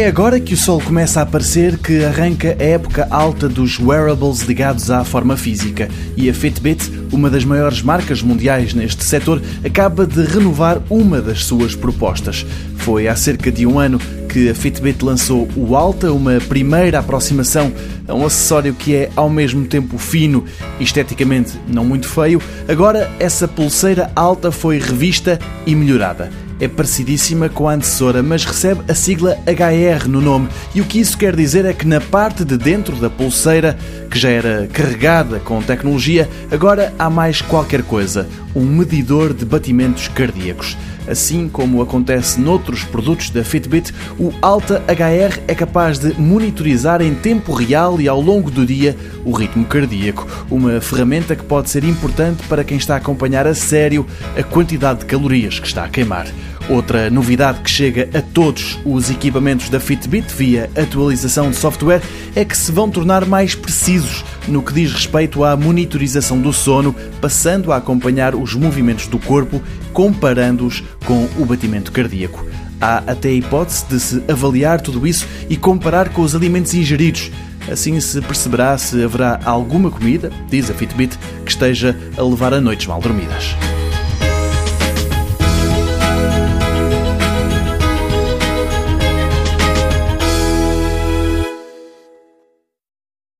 É agora que o sol começa a aparecer que arranca a época alta dos wearables ligados à forma física e a Fitbit, uma das maiores marcas mundiais neste setor, acaba de renovar uma das suas propostas. Foi há cerca de um ano que a Fitbit lançou o Alta, uma primeira aproximação a um acessório que é ao mesmo tempo fino e esteticamente não muito feio. Agora essa pulseira alta foi revista e melhorada é parecidíssima com a antecessora, mas recebe a sigla HR no nome. E o que isso quer dizer é que na parte de dentro da pulseira, que já era carregada com tecnologia, agora há mais qualquer coisa: um medidor de batimentos cardíacos. Assim como acontece noutros produtos da Fitbit, o Alta HR é capaz de monitorizar em tempo real e ao longo do dia o ritmo cardíaco, uma ferramenta que pode ser importante para quem está a acompanhar a sério a quantidade de calorias que está a queimar. Outra novidade que chega a todos os equipamentos da Fitbit via atualização de software é que se vão tornar mais precisos no que diz respeito à monitorização do sono, passando a acompanhar os movimentos do corpo, comparando-os com o batimento cardíaco. Há até a hipótese de se avaliar tudo isso e comparar com os alimentos ingeridos. Assim se perceberá se haverá alguma comida, diz a Fitbit, que esteja a levar a noites mal dormidas.